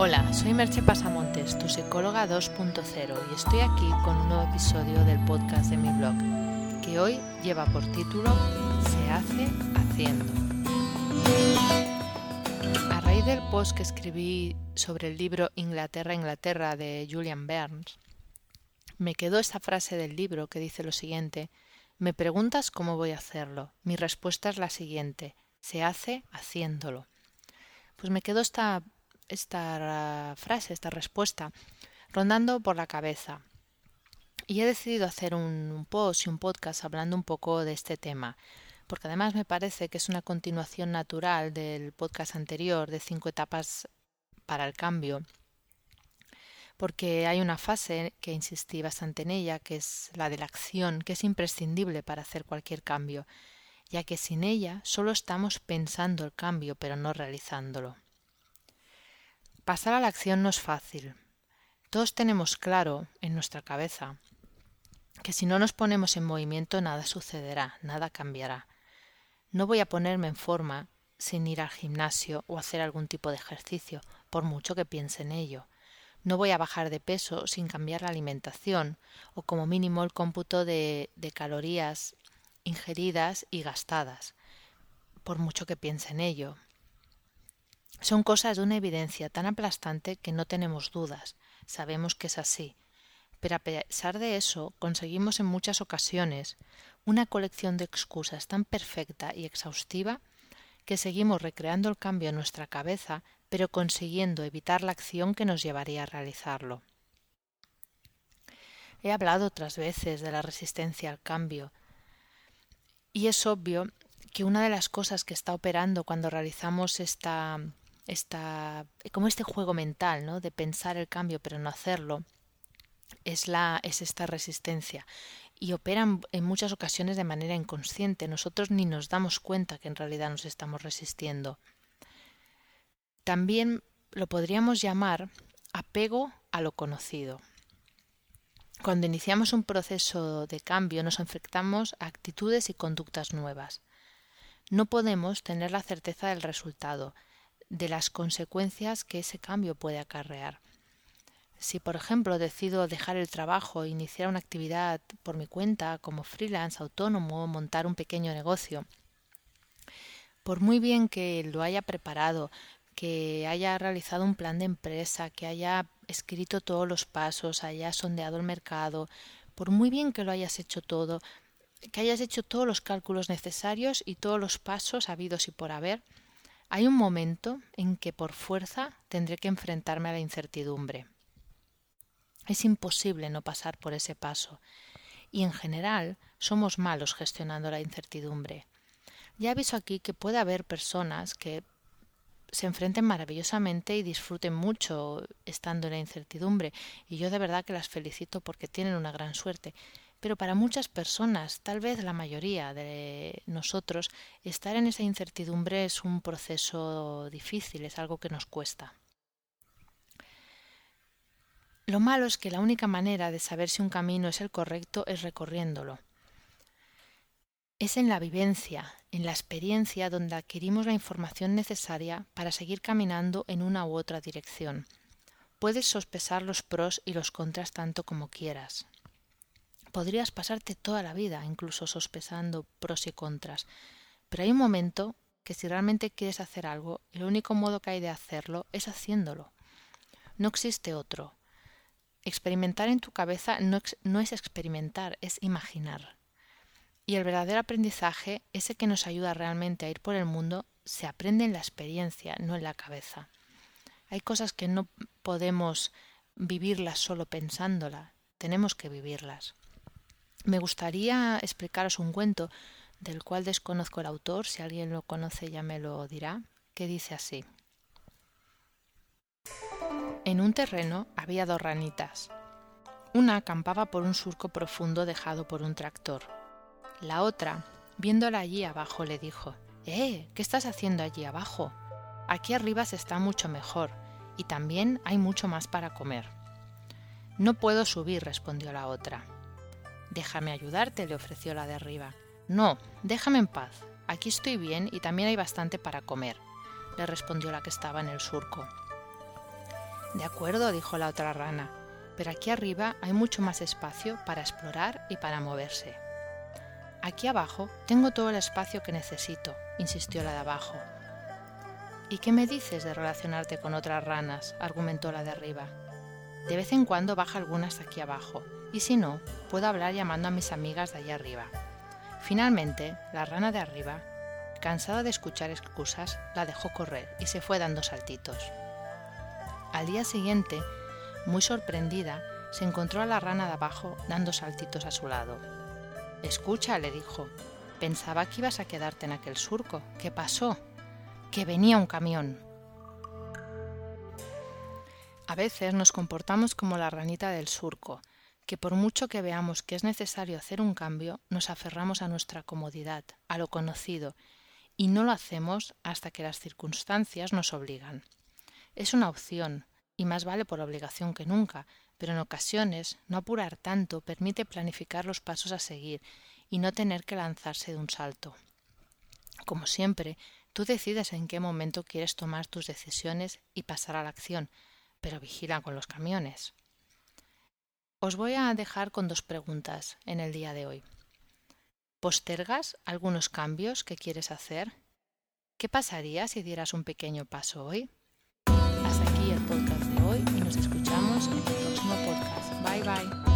Hola, soy Merche Pasamontes, tu psicóloga 2.0 y estoy aquí con un nuevo episodio del podcast de mi blog, que hoy lleva por título Se hace haciendo. A raíz del post que escribí sobre el libro Inglaterra, Inglaterra de Julian Burns, me quedó esta frase del libro que dice lo siguiente, me preguntas cómo voy a hacerlo. Mi respuesta es la siguiente, se hace haciéndolo. Pues me quedó esta esta frase, esta respuesta, rondando por la cabeza. Y he decidido hacer un, post y un podcast hablando un poco de este tema, porque además me parece que es una continuación natural del podcast anterior de cinco etapas para el cambio, porque hay una fase que insistí bastante en ella, que es la de la acción, que es imprescindible para hacer cualquier cambio, ya que sin ella solo estamos pensando el cambio, pero no realizándolo. Pasar a la acción no es fácil. Todos tenemos claro en nuestra cabeza que si no nos ponemos en movimiento nada sucederá, nada cambiará. No voy a ponerme en forma sin ir al gimnasio o hacer algún tipo de ejercicio, por mucho que piense en ello. No voy a bajar de peso sin cambiar la alimentación o como mínimo el cómputo de, de calorías ingeridas y gastadas, por mucho que piense en ello. Son cosas de una evidencia tan aplastante que no tenemos dudas, sabemos que es así. Pero a pesar de eso, conseguimos en muchas ocasiones una colección de excusas tan perfecta y exhaustiva que seguimos recreando el cambio en nuestra cabeza, pero consiguiendo evitar la acción que nos llevaría a realizarlo. He hablado otras veces de la resistencia al cambio, y es obvio que una de las cosas que está operando cuando realizamos esta esta, como este juego mental, ¿no? De pensar el cambio pero no hacerlo, es, la, es esta resistencia y operan en muchas ocasiones de manera inconsciente. Nosotros ni nos damos cuenta que en realidad nos estamos resistiendo. También lo podríamos llamar apego a lo conocido. Cuando iniciamos un proceso de cambio nos enfrentamos a actitudes y conductas nuevas. No podemos tener la certeza del resultado, de las consecuencias que ese cambio puede acarrear. Si, por ejemplo, decido dejar el trabajo e iniciar una actividad por mi cuenta como freelance, autónomo, montar un pequeño negocio, por muy bien que lo haya preparado, que haya realizado un plan de empresa, que haya escrito todos los pasos, haya sondeado el mercado, por muy bien que lo hayas hecho todo, que hayas hecho todos los cálculos necesarios y todos los pasos habidos y por haber, hay un momento en que por fuerza tendré que enfrentarme a la incertidumbre. Es imposible no pasar por ese paso, y en general somos malos gestionando la incertidumbre. Ya aviso aquí que puede haber personas que se enfrenten maravillosamente y disfruten mucho estando en la incertidumbre, y yo de verdad que las felicito porque tienen una gran suerte, pero para muchas personas, tal vez la mayoría de nosotros, estar en esa incertidumbre es un proceso difícil, es algo que nos cuesta. Lo malo es que la única manera de saber si un camino es el correcto es recorriéndolo. Es en la vivencia, en la experiencia donde adquirimos la información necesaria para seguir caminando en una u otra dirección. Puedes sospesar los pros y los contras tanto como quieras, Podrías pasarte toda la vida incluso sospesando pros y contras, pero hay un momento que si realmente quieres hacer algo, el único modo que hay de hacerlo es haciéndolo. No existe otro. Experimentar en tu cabeza no, no es experimentar, es imaginar. Y el verdadero aprendizaje, ese que nos ayuda realmente a ir por el mundo, se aprende en la experiencia, no en la cabeza. Hay cosas que no podemos vivirlas solo pensándolas, tenemos que vivirlas. Me gustaría explicaros un cuento del cual desconozco el autor, si alguien lo conoce ya me lo dirá, que dice así. En un terreno había dos ranitas. Una acampaba por un surco profundo dejado por un tractor. La otra, viéndola allí abajo, le dijo Eh, ¿qué estás haciendo allí abajo? Aquí arriba se está mucho mejor, y también hay mucho más para comer. No puedo subir, respondió la otra. Déjame ayudarte, le ofreció la de arriba. No, déjame en paz. Aquí estoy bien y también hay bastante para comer, le respondió la que estaba en el surco. De acuerdo, dijo la otra rana, pero aquí arriba hay mucho más espacio para explorar y para moverse. Aquí abajo tengo todo el espacio que necesito, insistió la de abajo. ¿Y qué me dices de relacionarte con otras ranas? argumentó la de arriba. De vez en cuando baja algunas aquí abajo, y si no, puedo hablar llamando a mis amigas de allá arriba. Finalmente, la rana de arriba, cansada de escuchar excusas, la dejó correr y se fue dando saltitos. Al día siguiente, muy sorprendida, se encontró a la rana de abajo dando saltitos a su lado. Escucha, le dijo, pensaba que ibas a quedarte en aquel surco. ¿Qué pasó? Que venía un camión. A veces nos comportamos como la ranita del surco, que por mucho que veamos que es necesario hacer un cambio, nos aferramos a nuestra comodidad, a lo conocido, y no lo hacemos hasta que las circunstancias nos obligan. Es una opción, y más vale por obligación que nunca, pero en ocasiones no apurar tanto permite planificar los pasos a seguir y no tener que lanzarse de un salto. Como siempre, tú decides en qué momento quieres tomar tus decisiones y pasar a la acción, pero vigila con los camiones. Os voy a dejar con dos preguntas en el día de hoy. ¿Postergas algunos cambios que quieres hacer? ¿Qué pasaría si dieras un pequeño paso hoy? Hasta aquí el podcast de hoy y nos escuchamos en el próximo podcast. Bye bye.